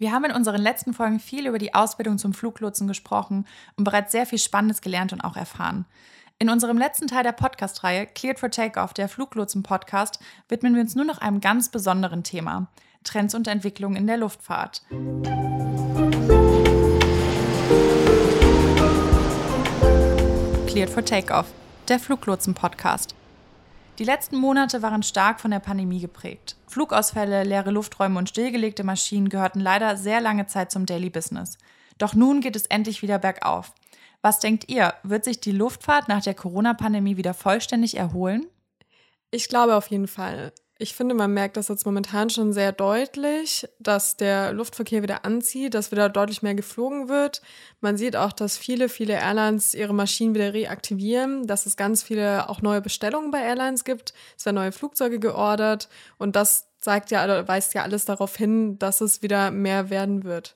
Wir haben in unseren letzten Folgen viel über die Ausbildung zum Fluglotsen gesprochen und bereits sehr viel Spannendes gelernt und auch erfahren. In unserem letzten Teil der Podcast-Reihe Cleared for Takeoff, der Fluglotsen-Podcast, widmen wir uns nur noch einem ganz besonderen Thema: Trends und Entwicklungen in der Luftfahrt. Cleared for Takeoff, der Fluglotsen-Podcast. Die letzten Monate waren stark von der Pandemie geprägt. Flugausfälle, leere Lufträume und stillgelegte Maschinen gehörten leider sehr lange Zeit zum Daily Business. Doch nun geht es endlich wieder bergauf. Was denkt ihr, wird sich die Luftfahrt nach der Corona-Pandemie wieder vollständig erholen? Ich glaube auf jeden Fall. Ich finde, man merkt das jetzt momentan schon sehr deutlich, dass der Luftverkehr wieder anzieht, dass wieder deutlich mehr geflogen wird. Man sieht auch, dass viele, viele Airlines ihre Maschinen wieder reaktivieren, dass es ganz viele auch neue Bestellungen bei Airlines gibt. Es werden neue Flugzeuge geordert und das zeigt ja, weist ja alles darauf hin, dass es wieder mehr werden wird.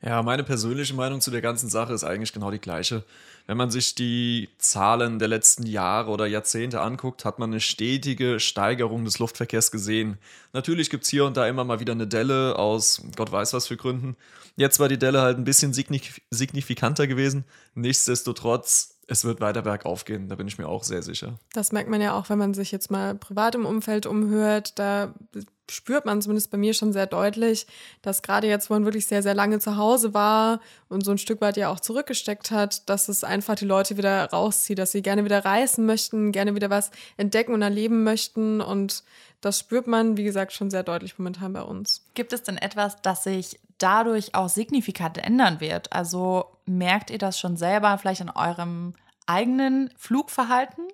Ja, meine persönliche Meinung zu der ganzen Sache ist eigentlich genau die gleiche. Wenn man sich die Zahlen der letzten Jahre oder Jahrzehnte anguckt, hat man eine stetige Steigerung des Luftverkehrs gesehen. Natürlich gibt es hier und da immer mal wieder eine Delle aus Gott weiß was für Gründen. Jetzt war die Delle halt ein bisschen signifikanter gewesen. Nichtsdestotrotz es wird weiter bergauf gehen, da bin ich mir auch sehr sicher. Das merkt man ja auch, wenn man sich jetzt mal privat im Umfeld umhört. Da spürt man zumindest bei mir schon sehr deutlich, dass gerade jetzt, wo man wirklich sehr, sehr lange zu Hause war und so ein Stück weit ja auch zurückgesteckt hat, dass es einfach die Leute wieder rauszieht, dass sie gerne wieder reisen möchten, gerne wieder was entdecken und erleben möchten. Und das spürt man, wie gesagt, schon sehr deutlich momentan bei uns. Gibt es denn etwas, das sich dadurch auch signifikant ändern wird? Also merkt ihr das schon selber vielleicht an eurem eigenen Flugverhalten?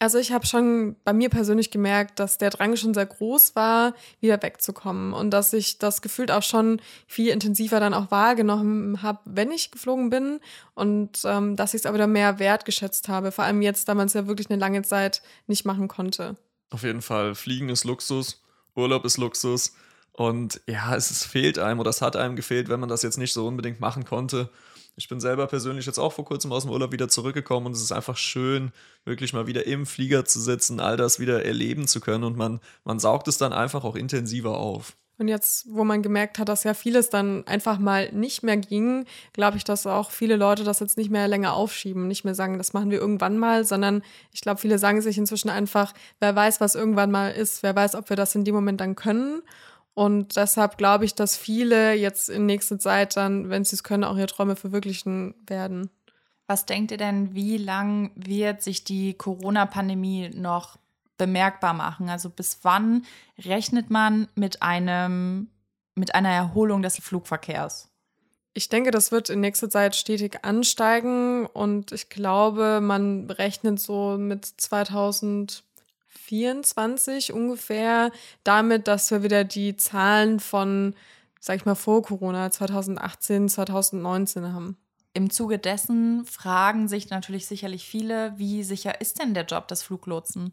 Also ich habe schon bei mir persönlich gemerkt, dass der Drang schon sehr groß war, wieder wegzukommen und dass ich das gefühlt auch schon viel intensiver dann auch wahrgenommen habe, wenn ich geflogen bin und ähm, dass ich es aber wieder mehr wertgeschätzt habe, vor allem jetzt, da man es ja wirklich eine lange Zeit nicht machen konnte. Auf jeden Fall, Fliegen ist Luxus, Urlaub ist Luxus und ja, es fehlt einem oder es hat einem gefehlt, wenn man das jetzt nicht so unbedingt machen konnte. Ich bin selber persönlich jetzt auch vor kurzem aus dem Urlaub wieder zurückgekommen und es ist einfach schön, wirklich mal wieder im Flieger zu sitzen, all das wieder erleben zu können und man, man saugt es dann einfach auch intensiver auf. Und jetzt, wo man gemerkt hat, dass ja vieles dann einfach mal nicht mehr ging, glaube ich, dass auch viele Leute das jetzt nicht mehr länger aufschieben, nicht mehr sagen, das machen wir irgendwann mal, sondern ich glaube, viele sagen sich inzwischen einfach, wer weiß, was irgendwann mal ist, wer weiß, ob wir das in dem Moment dann können. Und deshalb glaube ich, dass viele jetzt in nächster Zeit dann, wenn sie es können, auch ihre Träume verwirklichen werden. Was denkt ihr denn, wie lang wird sich die Corona-Pandemie noch bemerkbar machen? Also bis wann rechnet man mit einem mit einer Erholung des Flugverkehrs? Ich denke, das wird in nächster Zeit stetig ansteigen und ich glaube, man rechnet so mit 2000 2024 ungefähr damit, dass wir wieder die Zahlen von, sag ich mal, vor Corona 2018, 2019 haben. Im Zuge dessen fragen sich natürlich sicherlich viele, wie sicher ist denn der Job des Fluglotsen?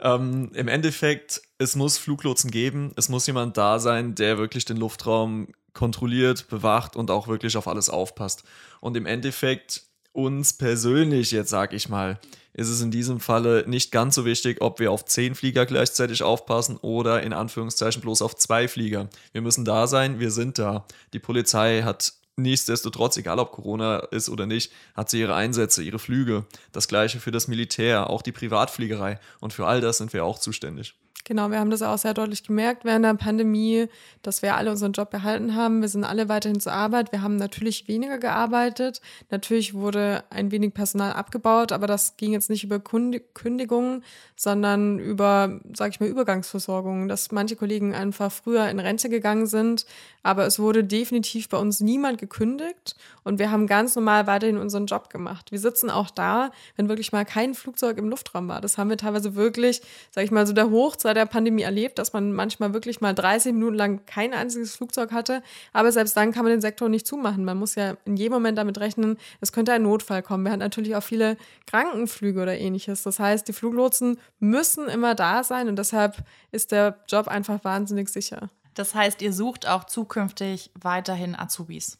Ähm, Im Endeffekt, es muss Fluglotsen geben, es muss jemand da sein, der wirklich den Luftraum kontrolliert, bewacht und auch wirklich auf alles aufpasst. Und im Endeffekt uns persönlich, jetzt sag ich mal, ist es in diesem Falle nicht ganz so wichtig, ob wir auf zehn Flieger gleichzeitig aufpassen oder in Anführungszeichen bloß auf zwei Flieger. Wir müssen da sein, wir sind da. Die Polizei hat nichtsdestotrotz, egal ob Corona ist oder nicht, hat sie ihre Einsätze, ihre Flüge. Das gleiche für das Militär, auch die Privatfliegerei. Und für all das sind wir auch zuständig. Genau, wir haben das auch sehr deutlich gemerkt während der Pandemie, dass wir alle unseren Job behalten haben. Wir sind alle weiterhin zur Arbeit. Wir haben natürlich weniger gearbeitet. Natürlich wurde ein wenig Personal abgebaut, aber das ging jetzt nicht über Kündigungen, sondern über, sage ich mal, Übergangsversorgung, dass manche Kollegen einfach früher in Rente gegangen sind. Aber es wurde definitiv bei uns niemand gekündigt und wir haben ganz normal weiterhin unseren Job gemacht. Wir sitzen auch da, wenn wirklich mal kein Flugzeug im Luftraum war. Das haben wir teilweise wirklich, sage ich mal, so der Hochzeit der Pandemie erlebt, dass man manchmal wirklich mal 30 Minuten lang kein einziges Flugzeug hatte. Aber selbst dann kann man den Sektor nicht zumachen. Man muss ja in jedem Moment damit rechnen, es könnte ein Notfall kommen. Wir hatten natürlich auch viele Krankenflüge oder ähnliches. Das heißt, die Fluglotsen müssen immer da sein und deshalb ist der Job einfach wahnsinnig sicher. Das heißt, ihr sucht auch zukünftig weiterhin Azubis.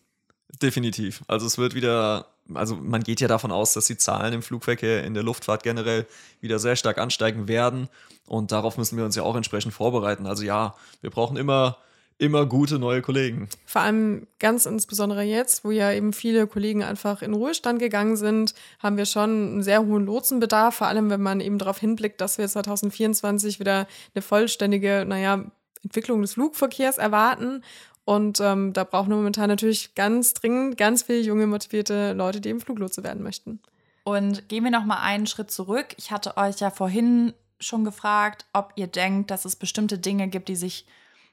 Definitiv. Also es wird wieder also man geht ja davon aus, dass die Zahlen im Flugverkehr, in der Luftfahrt generell wieder sehr stark ansteigen werden. Und darauf müssen wir uns ja auch entsprechend vorbereiten. Also ja, wir brauchen immer immer gute neue Kollegen. Vor allem ganz insbesondere jetzt, wo ja eben viele Kollegen einfach in Ruhestand gegangen sind, haben wir schon einen sehr hohen Lotsenbedarf, vor allem wenn man eben darauf hinblickt, dass wir 2024 wieder eine vollständige, naja, Entwicklung des Flugverkehrs erwarten. Und ähm, da brauchen wir momentan natürlich ganz dringend ganz viele junge, motivierte Leute, die eben Fluglotse werden möchten. Und gehen wir noch mal einen Schritt zurück. Ich hatte euch ja vorhin schon gefragt, ob ihr denkt, dass es bestimmte Dinge gibt, die sich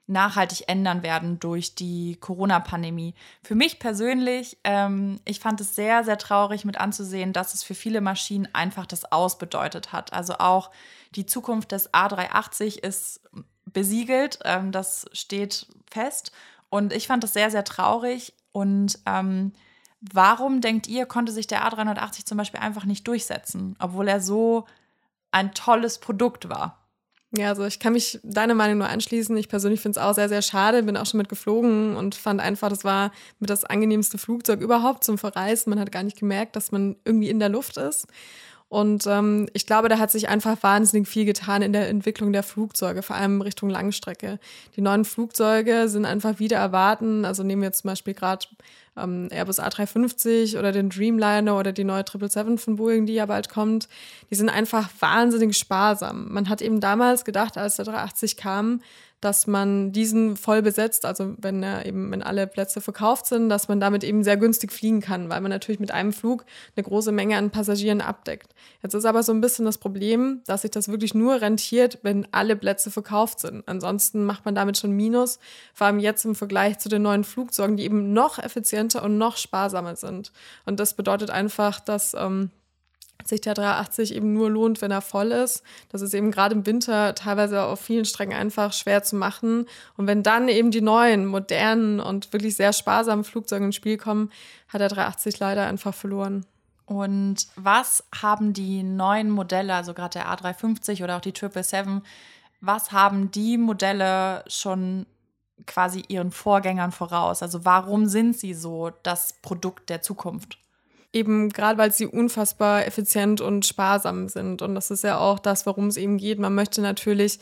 nachhaltig ändern werden durch die Corona-Pandemie. Für mich persönlich, ähm, ich fand es sehr, sehr traurig mit anzusehen, dass es für viele Maschinen einfach das Aus bedeutet hat. Also auch die Zukunft des A380 ist besiegelt, ähm, das steht fest. Und ich fand das sehr, sehr traurig. Und ähm, warum denkt ihr, konnte sich der A380 zum Beispiel einfach nicht durchsetzen, obwohl er so ein tolles Produkt war? Ja, also ich kann mich deiner Meinung nur anschließen. Ich persönlich finde es auch sehr, sehr schade. Bin auch schon mit geflogen und fand einfach, das war mit das angenehmste Flugzeug überhaupt zum Verreisen. Man hat gar nicht gemerkt, dass man irgendwie in der Luft ist. Und ähm, ich glaube, da hat sich einfach wahnsinnig viel getan in der Entwicklung der Flugzeuge, vor allem Richtung Langstrecke. Die neuen Flugzeuge sind einfach wieder erwarten. Also nehmen wir zum Beispiel gerade ähm, Airbus A350 oder den Dreamliner oder die neue 777 von Boeing, die ja bald kommt. Die sind einfach wahnsinnig sparsam. Man hat eben damals gedacht, als der 380 kam, dass man diesen voll besetzt, also wenn er eben, wenn alle Plätze verkauft sind, dass man damit eben sehr günstig fliegen kann, weil man natürlich mit einem Flug eine große Menge an Passagieren abdeckt. Jetzt ist aber so ein bisschen das Problem, dass sich das wirklich nur rentiert, wenn alle Plätze verkauft sind. Ansonsten macht man damit schon Minus, vor allem jetzt im Vergleich zu den neuen Flugzeugen, die eben noch effizienter und noch sparsamer sind. Und das bedeutet einfach, dass ähm, sich der 380 eben nur lohnt, wenn er voll ist. Das ist eben gerade im Winter teilweise auf vielen Strecken einfach schwer zu machen. Und wenn dann eben die neuen, modernen und wirklich sehr sparsamen Flugzeuge ins Spiel kommen, hat der 380 leider einfach verloren. Und was haben die neuen Modelle, also gerade der A350 oder auch die 777, was haben die Modelle schon quasi ihren Vorgängern voraus? Also warum sind sie so das Produkt der Zukunft? Eben gerade weil sie unfassbar effizient und sparsam sind. Und das ist ja auch das, worum es eben geht. Man möchte natürlich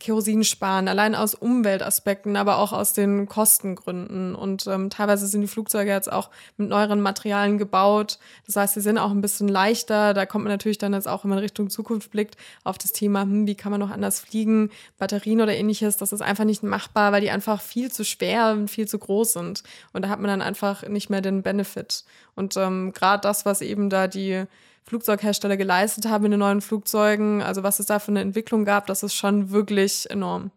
Kerosin sparen, allein aus Umweltaspekten, aber auch aus den Kostengründen. Und ähm, teilweise sind die Flugzeuge jetzt auch mit neueren Materialien gebaut. Das heißt, sie sind auch ein bisschen leichter. Da kommt man natürlich dann jetzt auch, wenn man Richtung Zukunft blickt, auf das Thema, hm, wie kann man noch anders fliegen, Batterien oder ähnliches. Das ist einfach nicht machbar, weil die einfach viel zu schwer und viel zu groß sind. Und da hat man dann einfach nicht mehr den Benefit. Und ähm, gerade das, was eben da die Flugzeughersteller geleistet haben in den neuen Flugzeugen, also was es da für eine Entwicklung gab, das ist schon wirklich enorm.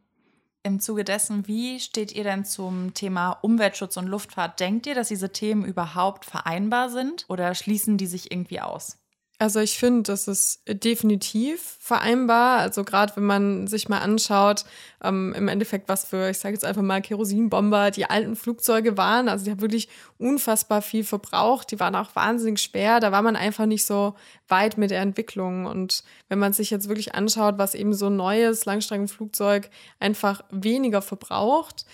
Im Zuge dessen, wie steht ihr denn zum Thema Umweltschutz und Luftfahrt? Denkt ihr, dass diese Themen überhaupt vereinbar sind oder schließen die sich irgendwie aus? Also ich finde, das ist definitiv vereinbar. Also gerade wenn man sich mal anschaut, ähm, im Endeffekt, was für, ich sage jetzt einfach mal, Kerosinbomber die alten Flugzeuge waren. Also die haben wirklich unfassbar viel verbraucht. Die waren auch wahnsinnig schwer. Da war man einfach nicht so weit mit der Entwicklung. Und wenn man sich jetzt wirklich anschaut, was eben so ein neues Langstreckenflugzeug einfach weniger verbraucht,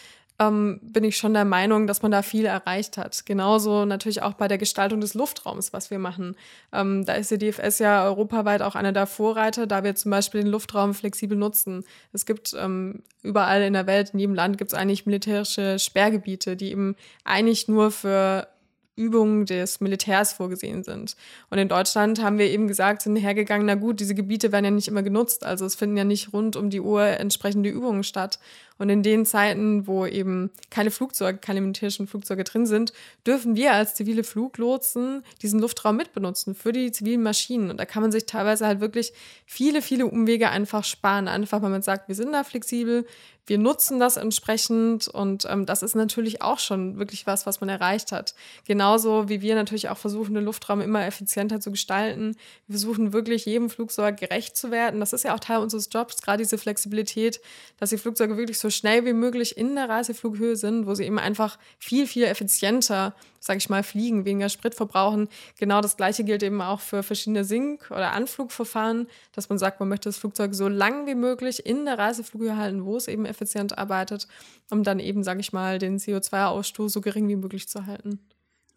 ähm, bin ich schon der Meinung, dass man da viel erreicht hat. Genauso natürlich auch bei der Gestaltung des Luftraums, was wir machen. Ähm, da ist die DFS ja europaweit auch einer der Vorreiter, da wir zum Beispiel den Luftraum flexibel nutzen. Es gibt ähm, überall in der Welt, in jedem Land gibt es eigentlich militärische Sperrgebiete, die eben eigentlich nur für Übungen des Militärs vorgesehen sind. Und in Deutschland haben wir eben gesagt, sind hergegangen, na gut, diese Gebiete werden ja nicht immer genutzt, also es finden ja nicht rund um die Uhr entsprechende Übungen statt. Und in den Zeiten, wo eben keine Flugzeuge, keine militärischen Flugzeuge drin sind, dürfen wir als zivile Fluglotsen diesen Luftraum mitbenutzen für die zivilen Maschinen. Und da kann man sich teilweise halt wirklich viele, viele Umwege einfach sparen. Einfach, weil man sagt, wir sind da flexibel, wir nutzen das entsprechend und ähm, das ist natürlich auch schon wirklich was, was man erreicht hat. Genauso wie wir natürlich auch versuchen, den Luftraum immer effizienter zu gestalten. Wir versuchen wirklich jedem Flugzeug gerecht zu werden. Das ist ja auch Teil unseres Jobs, gerade diese Flexibilität, dass die Flugzeuge wirklich so schnell wie möglich in der Reiseflughöhe sind, wo sie eben einfach viel, viel effizienter, sage ich mal, fliegen, weniger Sprit verbrauchen. Genau das Gleiche gilt eben auch für verschiedene Sink- oder Anflugverfahren, dass man sagt, man möchte das Flugzeug so lang wie möglich in der Reiseflughöhe halten, wo es eben effizient arbeitet, um dann eben, sage ich mal, den CO2-Ausstoß so gering wie möglich zu halten.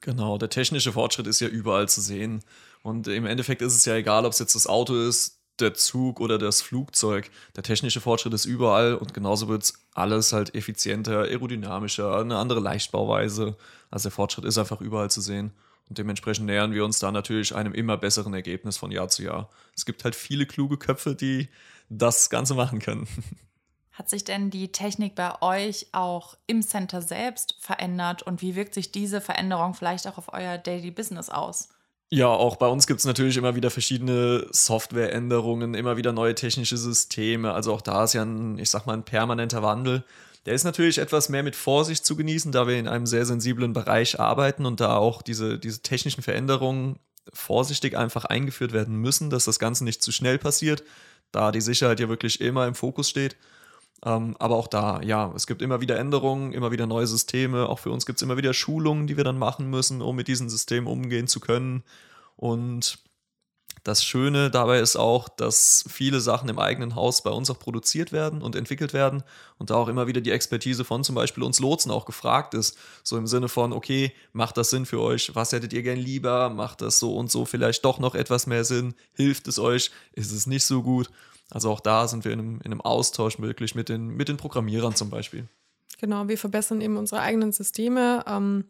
Genau, der technische Fortschritt ist ja überall zu sehen. Und im Endeffekt ist es ja egal, ob es jetzt das Auto ist, der Zug oder das Flugzeug. Der technische Fortschritt ist überall und genauso wird es alles halt effizienter, aerodynamischer, eine andere Leichtbauweise. Also der Fortschritt ist einfach überall zu sehen. Und dementsprechend nähern wir uns da natürlich einem immer besseren Ergebnis von Jahr zu Jahr. Es gibt halt viele kluge Köpfe, die das Ganze machen können. Hat sich denn die Technik bei euch auch im Center selbst verändert und wie wirkt sich diese Veränderung vielleicht auch auf euer Daily Business aus? Ja, auch bei uns gibt es natürlich immer wieder verschiedene Softwareänderungen, immer wieder neue technische Systeme. Also auch da ist ja ein, ich sag mal, ein permanenter Wandel. Der ist natürlich etwas mehr mit Vorsicht zu genießen, da wir in einem sehr sensiblen Bereich arbeiten und da auch diese, diese technischen Veränderungen vorsichtig einfach eingeführt werden müssen, dass das Ganze nicht zu schnell passiert, da die Sicherheit ja wirklich immer im Fokus steht. Ähm, aber auch da, ja, es gibt immer wieder Änderungen, immer wieder neue Systeme. Auch für uns gibt es immer wieder Schulungen, die wir dann machen müssen, um mit diesen Systemen umgehen zu können. Und das Schöne dabei ist auch, dass viele Sachen im eigenen Haus bei uns auch produziert werden und entwickelt werden und da auch immer wieder die Expertise von zum Beispiel uns Lotsen auch gefragt ist. So im Sinne von, okay, macht das Sinn für euch? Was hättet ihr gern lieber? Macht das so und so vielleicht doch noch etwas mehr Sinn? Hilft es euch? Ist es nicht so gut? Also auch da sind wir in einem, in einem Austausch möglich mit den, mit den Programmierern zum Beispiel. Genau, wir verbessern eben unsere eigenen Systeme. Ähm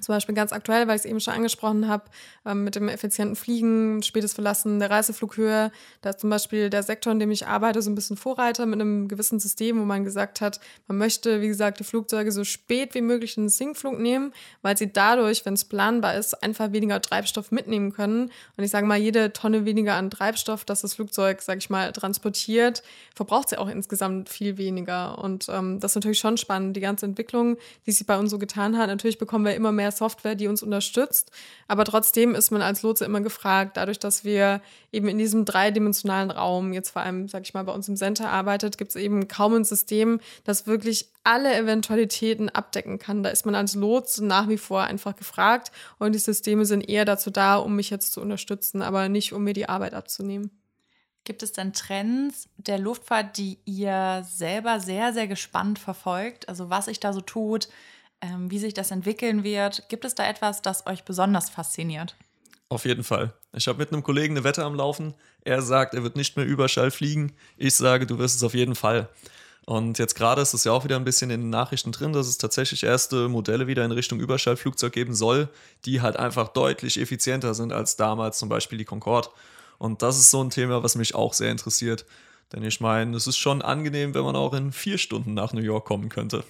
zum Beispiel ganz aktuell, weil ich es eben schon angesprochen habe, ähm, mit dem effizienten Fliegen, spätes Verlassen der Reiseflughöhe. Da ist zum Beispiel der Sektor, in dem ich arbeite, so ein bisschen Vorreiter mit einem gewissen System, wo man gesagt hat, man möchte, wie gesagt, die Flugzeuge so spät wie möglich in den Sinkflug nehmen, weil sie dadurch, wenn es planbar ist, einfach weniger Treibstoff mitnehmen können. Und ich sage mal, jede Tonne weniger an Treibstoff, das das Flugzeug, sage ich mal, transportiert, verbraucht sie auch insgesamt viel weniger. Und ähm, das ist natürlich schon spannend, die ganze Entwicklung, die sich bei uns so getan hat. Natürlich bekommen wir immer mehr Software, die uns unterstützt. Aber trotzdem ist man als Lotse immer gefragt, dadurch, dass wir eben in diesem dreidimensionalen Raum, jetzt vor allem, sag ich mal, bei uns im Center arbeitet, gibt es eben kaum ein System, das wirklich alle Eventualitäten abdecken kann. Da ist man als Lotse nach wie vor einfach gefragt und die Systeme sind eher dazu da, um mich jetzt zu unterstützen, aber nicht, um mir die Arbeit abzunehmen. Gibt es denn Trends der Luftfahrt, die ihr selber sehr, sehr gespannt verfolgt? Also was sich da so tut, ähm, wie sich das entwickeln wird. Gibt es da etwas, das euch besonders fasziniert? Auf jeden Fall. Ich habe mit einem Kollegen eine Wette am Laufen. Er sagt, er wird nicht mehr Überschall fliegen. Ich sage, du wirst es auf jeden Fall. Und jetzt gerade ist es ja auch wieder ein bisschen in den Nachrichten drin, dass es tatsächlich erste Modelle wieder in Richtung Überschallflugzeug geben soll, die halt einfach deutlich effizienter sind als damals zum Beispiel die Concorde. Und das ist so ein Thema, was mich auch sehr interessiert. Denn ich meine, es ist schon angenehm, wenn man auch in vier Stunden nach New York kommen könnte.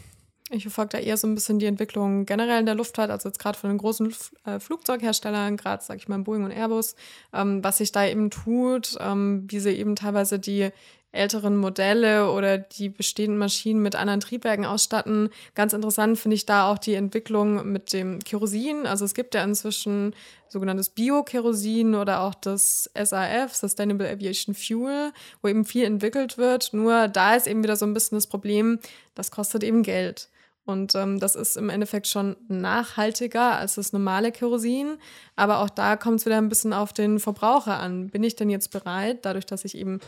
Ich verfolge da eher so ein bisschen die Entwicklung generell in der Luftfahrt, also jetzt gerade von den großen äh, Flugzeugherstellern, gerade sage ich mal Boeing und Airbus, ähm, was sich da eben tut, ähm, wie sie eben teilweise die älteren Modelle oder die bestehenden Maschinen mit anderen Triebwerken ausstatten. Ganz interessant finde ich da auch die Entwicklung mit dem Kerosin. Also es gibt ja inzwischen sogenanntes Bio-Kerosin oder auch das SAF, Sustainable Aviation Fuel, wo eben viel entwickelt wird. Nur da ist eben wieder so ein bisschen das Problem, das kostet eben Geld. Und ähm, das ist im Endeffekt schon nachhaltiger als das normale Kerosin. Aber auch da kommt es wieder ein bisschen auf den Verbraucher an. Bin ich denn jetzt bereit, dadurch, dass ich eben,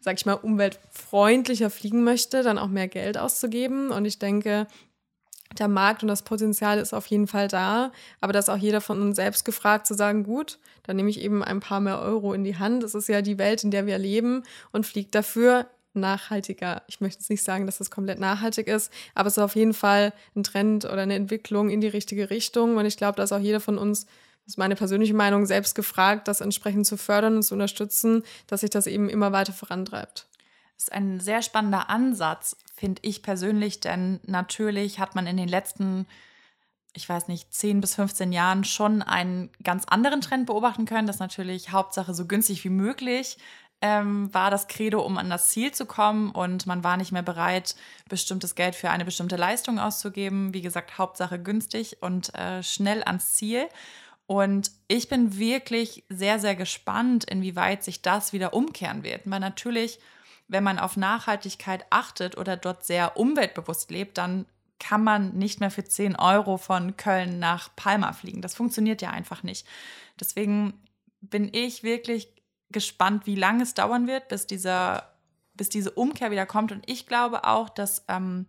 sag ich mal, umweltfreundlicher fliegen möchte, dann auch mehr Geld auszugeben? Und ich denke, der Markt und das Potenzial ist auf jeden Fall da. Aber da ist auch jeder von uns selbst gefragt zu sagen, gut, dann nehme ich eben ein paar mehr Euro in die Hand. Das ist ja die Welt, in der wir leben und fliege dafür nachhaltiger. Ich möchte jetzt nicht sagen, dass das komplett nachhaltig ist, aber es ist auf jeden Fall ein Trend oder eine Entwicklung in die richtige Richtung. Und ich glaube, da ist auch jeder von uns, das ist meine persönliche Meinung, selbst gefragt, das entsprechend zu fördern und zu unterstützen, dass sich das eben immer weiter vorantreibt. Das ist ein sehr spannender Ansatz, finde ich persönlich, denn natürlich hat man in den letzten ich weiß nicht, 10 bis 15 Jahren schon einen ganz anderen Trend beobachten können, dass natürlich Hauptsache so günstig wie möglich ähm, war das Credo, um an das Ziel zu kommen und man war nicht mehr bereit, bestimmtes Geld für eine bestimmte Leistung auszugeben. Wie gesagt, Hauptsache günstig und äh, schnell ans Ziel. Und ich bin wirklich sehr, sehr gespannt, inwieweit sich das wieder umkehren wird. Weil natürlich, wenn man auf Nachhaltigkeit achtet oder dort sehr umweltbewusst lebt, dann kann man nicht mehr für 10 Euro von Köln nach Palma fliegen. Das funktioniert ja einfach nicht. Deswegen bin ich wirklich gespannt, wie lange es dauern wird, bis, dieser, bis diese Umkehr wieder kommt. Und ich glaube auch, dass ähm,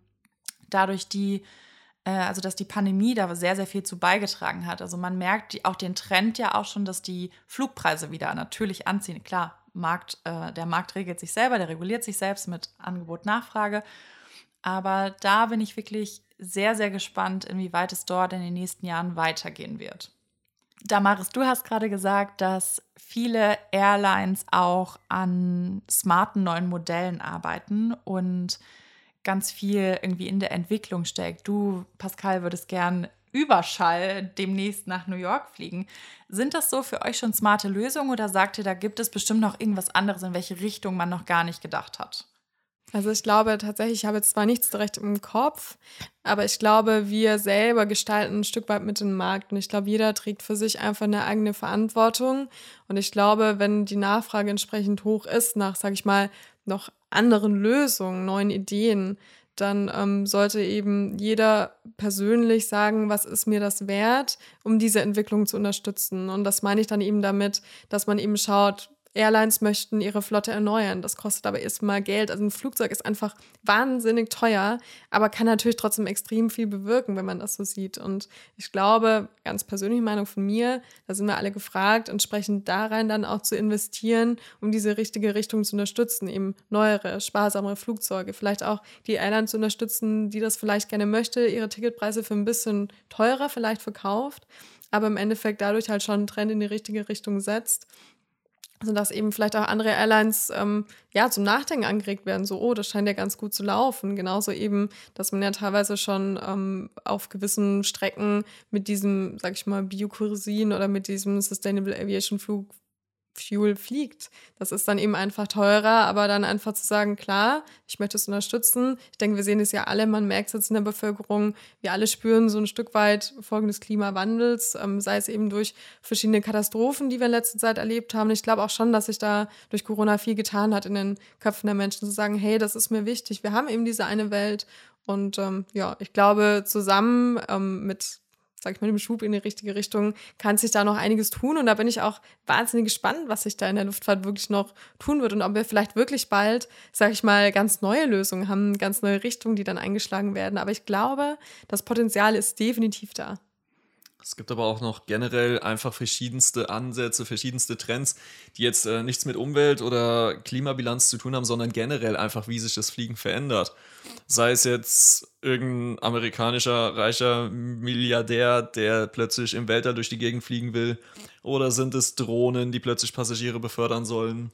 dadurch die, äh, also dass die Pandemie da sehr, sehr viel zu beigetragen hat. Also man merkt die, auch den Trend ja auch schon, dass die Flugpreise wieder natürlich anziehen. Klar, Markt, äh, der Markt regelt sich selber, der reguliert sich selbst mit Angebot, Nachfrage. Aber da bin ich wirklich sehr, sehr gespannt, inwieweit es dort in den nächsten Jahren weitergehen wird. Damaris, du hast gerade gesagt, dass viele Airlines auch an smarten neuen Modellen arbeiten und ganz viel irgendwie in der Entwicklung steckt. Du, Pascal, würdest gern Überschall demnächst nach New York fliegen. Sind das so für euch schon smarte Lösungen oder sagt ihr, da gibt es bestimmt noch irgendwas anderes, in welche Richtung man noch gar nicht gedacht hat? Also ich glaube tatsächlich, ich habe jetzt zwar nichts direkt im Kopf, aber ich glaube, wir selber gestalten ein Stück weit mit dem Markt. Und ich glaube, jeder trägt für sich einfach eine eigene Verantwortung. Und ich glaube, wenn die Nachfrage entsprechend hoch ist nach, sage ich mal, noch anderen Lösungen, neuen Ideen, dann ähm, sollte eben jeder persönlich sagen, was ist mir das wert, um diese Entwicklung zu unterstützen. Und das meine ich dann eben damit, dass man eben schaut, Airlines möchten ihre Flotte erneuern. Das kostet aber erstmal Geld. Also ein Flugzeug ist einfach wahnsinnig teuer, aber kann natürlich trotzdem extrem viel bewirken, wenn man das so sieht. Und ich glaube, ganz persönliche Meinung von mir, da sind wir alle gefragt, entsprechend da rein dann auch zu investieren, um diese richtige Richtung zu unterstützen. Eben neuere, sparsamere Flugzeuge. Vielleicht auch die Airlines zu unterstützen, die das vielleicht gerne möchte, ihre Ticketpreise für ein bisschen teurer vielleicht verkauft, aber im Endeffekt dadurch halt schon einen Trend in die richtige Richtung setzt also dass eben vielleicht auch andere Airlines ähm, ja zum Nachdenken angeregt werden, so, oh, das scheint ja ganz gut zu laufen. Genauso eben, dass man ja teilweise schon ähm, auf gewissen Strecken mit diesem, sag ich mal, Biokurosin oder mit diesem Sustainable Aviation Flug Fuel fliegt. Das ist dann eben einfach teurer, aber dann einfach zu sagen, klar, ich möchte es unterstützen. Ich denke, wir sehen es ja alle, man merkt es jetzt in der Bevölkerung, wir alle spüren so ein Stück weit Folgen des Klimawandels, ähm, sei es eben durch verschiedene Katastrophen, die wir in letzter Zeit erlebt haben. Ich glaube auch schon, dass sich da durch Corona viel getan hat in den Köpfen der Menschen, zu sagen, hey, das ist mir wichtig, wir haben eben diese eine Welt und ähm, ja, ich glaube, zusammen ähm, mit sag ich mal, dem Schub in die richtige Richtung, kann sich da noch einiges tun. Und da bin ich auch wahnsinnig gespannt, was sich da in der Luftfahrt wirklich noch tun wird und ob wir vielleicht wirklich bald, sag ich mal, ganz neue Lösungen haben, ganz neue Richtungen, die dann eingeschlagen werden. Aber ich glaube, das Potenzial ist definitiv da. Es gibt aber auch noch generell einfach verschiedenste Ansätze, verschiedenste Trends, die jetzt äh, nichts mit Umwelt oder Klimabilanz zu tun haben, sondern generell einfach, wie sich das Fliegen verändert. Sei es jetzt irgendein amerikanischer reicher Milliardär, der plötzlich im Weltall durch die Gegend fliegen will, oder sind es Drohnen, die plötzlich Passagiere befördern sollen.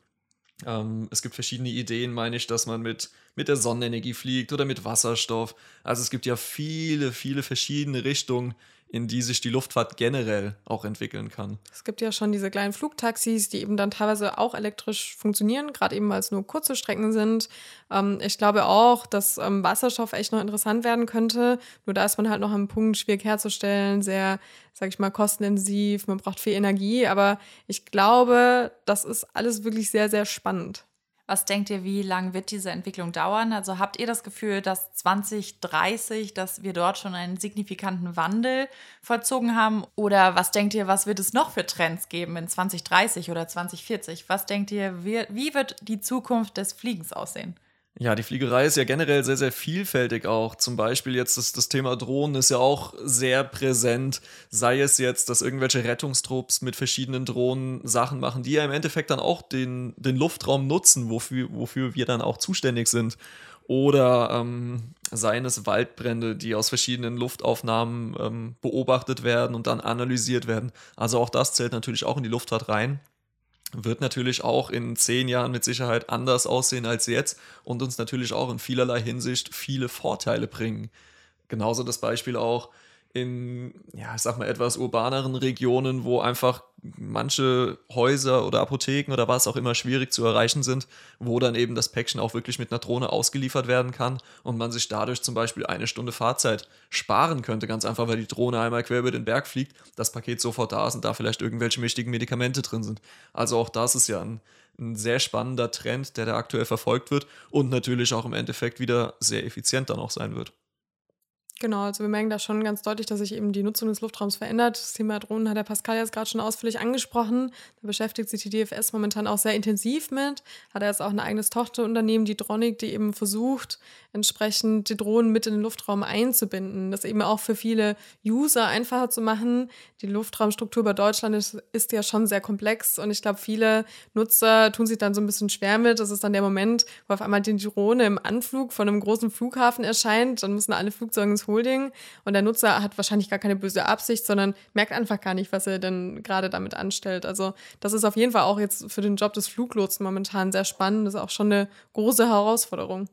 Ähm, es gibt verschiedene Ideen, meine ich, dass man mit, mit der Sonnenenergie fliegt oder mit Wasserstoff. Also es gibt ja viele, viele verschiedene Richtungen, in die sich die Luftfahrt generell auch entwickeln kann. Es gibt ja schon diese kleinen Flugtaxis, die eben dann teilweise auch elektrisch funktionieren, gerade eben weil es nur kurze Strecken sind. Ähm, ich glaube auch, dass ähm, Wasserstoff echt noch interessant werden könnte. Nur da ist man halt noch am Punkt, schwierig herzustellen, sehr, sag ich mal, kostenintensiv, man braucht viel Energie. Aber ich glaube, das ist alles wirklich sehr, sehr spannend. Was denkt ihr, wie lange wird diese Entwicklung dauern? Also habt ihr das Gefühl, dass 2030, dass wir dort schon einen signifikanten Wandel vollzogen haben? Oder was denkt ihr, was wird es noch für Trends geben in 2030 oder 2040? Was denkt ihr, wie, wie wird die Zukunft des Fliegens aussehen? Ja, die Fliegerei ist ja generell sehr, sehr vielfältig auch. Zum Beispiel jetzt das, das Thema Drohnen ist ja auch sehr präsent. Sei es jetzt, dass irgendwelche Rettungstrupps mit verschiedenen Drohnen Sachen machen, die ja im Endeffekt dann auch den, den Luftraum nutzen, wofür, wofür wir dann auch zuständig sind. Oder ähm, seien es Waldbrände, die aus verschiedenen Luftaufnahmen ähm, beobachtet werden und dann analysiert werden. Also auch das zählt natürlich auch in die Luftfahrt rein wird natürlich auch in zehn Jahren mit Sicherheit anders aussehen als jetzt und uns natürlich auch in vielerlei Hinsicht viele Vorteile bringen. Genauso das Beispiel auch in, ja, ich sag mal, etwas urbaneren Regionen, wo einfach manche Häuser oder Apotheken oder was auch immer schwierig zu erreichen sind, wo dann eben das Päckchen auch wirklich mit einer Drohne ausgeliefert werden kann und man sich dadurch zum Beispiel eine Stunde Fahrzeit sparen könnte, ganz einfach, weil die Drohne einmal quer über den Berg fliegt, das Paket sofort da ist und da vielleicht irgendwelche wichtigen Medikamente drin sind. Also auch das ist ja ein, ein sehr spannender Trend, der da aktuell verfolgt wird und natürlich auch im Endeffekt wieder sehr effizient dann auch sein wird. Genau, also wir merken da schon ganz deutlich, dass sich eben die Nutzung des Luftraums verändert. Das Thema Drohnen hat der Pascal jetzt gerade schon ausführlich angesprochen. Da beschäftigt sich die DFS momentan auch sehr intensiv mit. Hat er jetzt auch ein eigenes Tochterunternehmen, die Dronic, die eben versucht, entsprechend die Drohnen mit in den Luftraum einzubinden. Das eben auch für viele User einfacher zu machen. Die Luftraumstruktur bei Deutschland ist, ist ja schon sehr komplex und ich glaube, viele Nutzer tun sich dann so ein bisschen schwer mit. Das ist dann der Moment, wo auf einmal die Drohne im Anflug von einem großen Flughafen erscheint. Dann müssen alle Flugzeuge ins Holding und der Nutzer hat wahrscheinlich gar keine böse Absicht, sondern merkt einfach gar nicht, was er denn gerade damit anstellt. Also das ist auf jeden Fall auch jetzt für den Job des Fluglotsen momentan sehr spannend. Das ist auch schon eine große Herausforderung.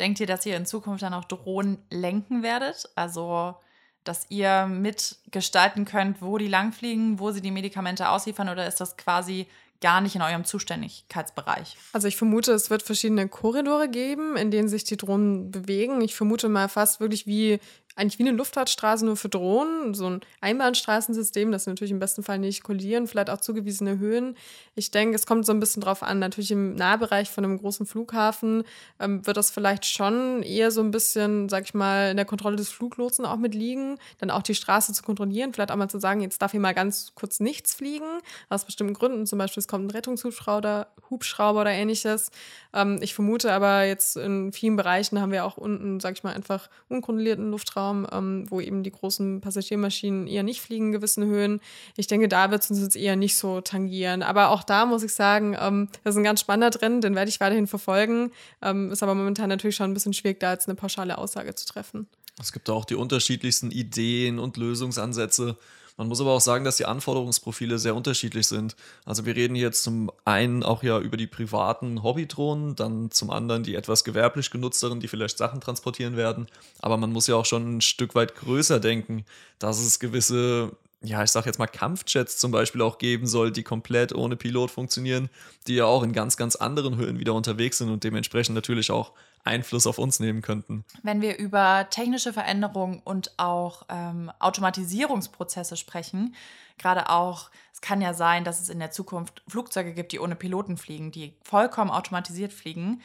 Denkt ihr, dass ihr in Zukunft dann auch Drohnen lenken werdet? Also, dass ihr mitgestalten könnt, wo die langfliegen, wo sie die Medikamente ausliefern oder ist das quasi gar nicht in eurem Zuständigkeitsbereich? Also ich vermute, es wird verschiedene Korridore geben, in denen sich die Drohnen bewegen. Ich vermute mal fast wirklich wie eigentlich wie eine Luftfahrtstraße nur für Drohnen, so ein Einbahnstraßensystem, das natürlich im besten Fall nicht kollidieren, vielleicht auch zugewiesene Höhen. Ich denke, es kommt so ein bisschen drauf an. Natürlich im Nahbereich von einem großen Flughafen ähm, wird das vielleicht schon eher so ein bisschen, sag ich mal, in der Kontrolle des Fluglotsen auch mitliegen, dann auch die Straße zu kontrollieren, vielleicht auch mal zu sagen, jetzt darf hier mal ganz kurz nichts fliegen, aus bestimmten Gründen. Zum Beispiel, es kommt ein Rettungshubschrauber Hubschrauber oder ähnliches. Ähm, ich vermute aber jetzt in vielen Bereichen haben wir auch unten, sag ich mal, einfach unkontrollierten Luftraum Luftraum, ähm, wo eben die großen Passagiermaschinen eher nicht fliegen in gewissen Höhen. Ich denke, da wird es uns jetzt eher nicht so tangieren. Aber auch da muss ich sagen, ähm, das ist ein ganz spannender Trend, den werde ich weiterhin verfolgen. Ähm, ist aber momentan natürlich schon ein bisschen schwierig, da jetzt eine pauschale Aussage zu treffen. Es gibt auch die unterschiedlichsten Ideen und Lösungsansätze. Man muss aber auch sagen, dass die Anforderungsprofile sehr unterschiedlich sind. Also wir reden jetzt zum einen auch ja über die privaten Hobbydrohnen, dann zum anderen die etwas gewerblich genutzteren, die vielleicht Sachen transportieren werden. Aber man muss ja auch schon ein Stück weit größer denken, dass es gewisse ja, ich sag jetzt mal Kampfjets zum Beispiel auch geben soll, die komplett ohne Pilot funktionieren, die ja auch in ganz, ganz anderen Höhen wieder unterwegs sind und dementsprechend natürlich auch Einfluss auf uns nehmen könnten. Wenn wir über technische Veränderungen und auch ähm, Automatisierungsprozesse sprechen, gerade auch, es kann ja sein, dass es in der Zukunft Flugzeuge gibt, die ohne Piloten fliegen, die vollkommen automatisiert fliegen.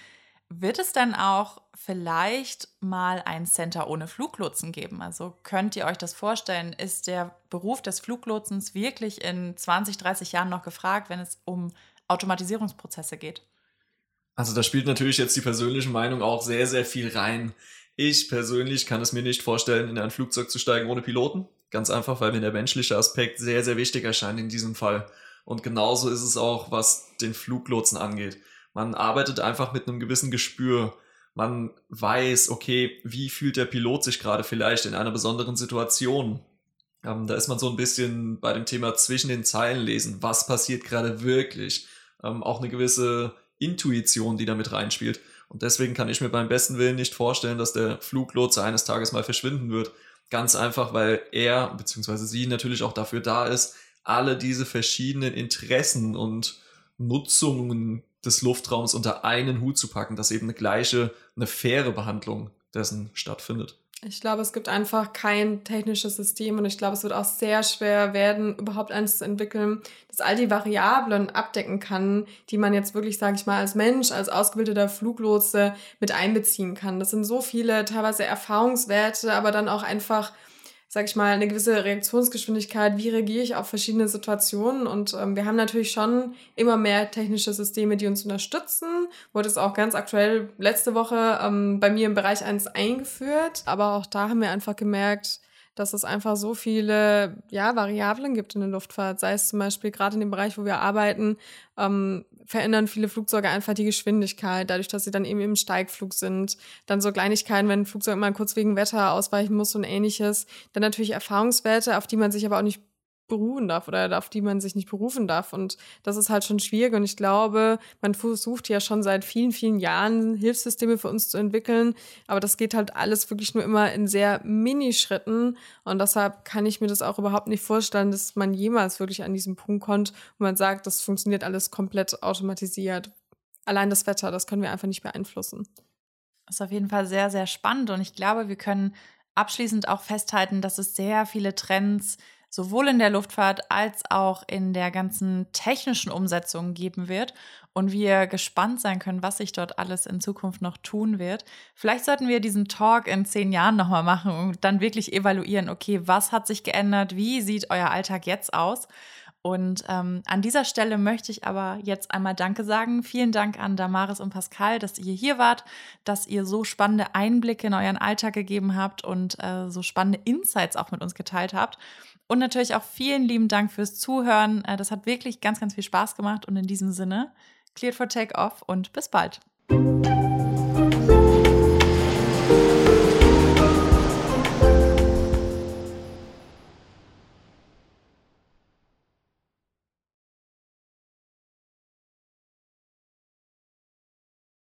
Wird es dann auch vielleicht mal ein Center ohne Fluglotsen geben? Also könnt ihr euch das vorstellen? Ist der Beruf des Fluglotsens wirklich in 20, 30 Jahren noch gefragt, wenn es um Automatisierungsprozesse geht? Also da spielt natürlich jetzt die persönliche Meinung auch sehr, sehr viel rein. Ich persönlich kann es mir nicht vorstellen, in ein Flugzeug zu steigen ohne Piloten. Ganz einfach, weil mir der menschliche Aspekt sehr, sehr wichtig erscheint in diesem Fall. Und genauso ist es auch, was den Fluglotsen angeht. Man arbeitet einfach mit einem gewissen Gespür. Man weiß, okay, wie fühlt der Pilot sich gerade vielleicht in einer besonderen Situation. Ähm, da ist man so ein bisschen bei dem Thema zwischen den Zeilen lesen. Was passiert gerade wirklich? Ähm, auch eine gewisse Intuition, die da mit reinspielt. Und deswegen kann ich mir beim besten Willen nicht vorstellen, dass der Fluglotse eines Tages mal verschwinden wird. Ganz einfach, weil er bzw. sie natürlich auch dafür da ist, alle diese verschiedenen Interessen und Nutzungen des Luftraums unter einen Hut zu packen, dass eben eine gleiche, eine faire Behandlung dessen stattfindet. Ich glaube, es gibt einfach kein technisches System und ich glaube, es wird auch sehr schwer werden, überhaupt eins zu entwickeln, das all die Variablen abdecken kann, die man jetzt wirklich, sage ich mal, als Mensch, als ausgebildeter Fluglotse mit einbeziehen kann. Das sind so viele teilweise Erfahrungswerte, aber dann auch einfach sag ich mal, eine gewisse Reaktionsgeschwindigkeit, wie reagiere ich auf verschiedene Situationen. Und ähm, wir haben natürlich schon immer mehr technische Systeme, die uns unterstützen. Wurde es auch ganz aktuell letzte Woche ähm, bei mir im Bereich 1 eingeführt. Aber auch da haben wir einfach gemerkt, dass es einfach so viele ja, Variablen gibt in der Luftfahrt. Sei es zum Beispiel gerade in dem Bereich, wo wir arbeiten, ähm, verändern viele Flugzeuge einfach die Geschwindigkeit, dadurch, dass sie dann eben im Steigflug sind. Dann so Kleinigkeiten, wenn ein Flugzeug mal kurz wegen Wetter ausweichen muss und ähnliches. Dann natürlich Erfahrungswerte, auf die man sich aber auch nicht beruhen darf oder auf die man sich nicht berufen darf. Und das ist halt schon schwierig. Und ich glaube, man versucht ja schon seit vielen, vielen Jahren Hilfssysteme für uns zu entwickeln. Aber das geht halt alles wirklich nur immer in sehr Minischritten. Und deshalb kann ich mir das auch überhaupt nicht vorstellen, dass man jemals wirklich an diesen Punkt kommt, wo man sagt, das funktioniert alles komplett automatisiert. Allein das Wetter, das können wir einfach nicht beeinflussen. Das ist auf jeden Fall sehr, sehr spannend. Und ich glaube, wir können abschließend auch festhalten, dass es sehr viele Trends gibt sowohl in der Luftfahrt als auch in der ganzen technischen Umsetzung geben wird und wir gespannt sein können, was sich dort alles in Zukunft noch tun wird. Vielleicht sollten wir diesen Talk in zehn Jahren nochmal machen und dann wirklich evaluieren, okay, was hat sich geändert, wie sieht euer Alltag jetzt aus? Und ähm, an dieser Stelle möchte ich aber jetzt einmal Danke sagen. Vielen Dank an Damaris und Pascal, dass ihr hier wart, dass ihr so spannende Einblicke in euren Alltag gegeben habt und äh, so spannende Insights auch mit uns geteilt habt. Und natürlich auch vielen lieben Dank fürs Zuhören. Äh, das hat wirklich ganz, ganz viel Spaß gemacht. Und in diesem Sinne, cleared for Takeoff und bis bald.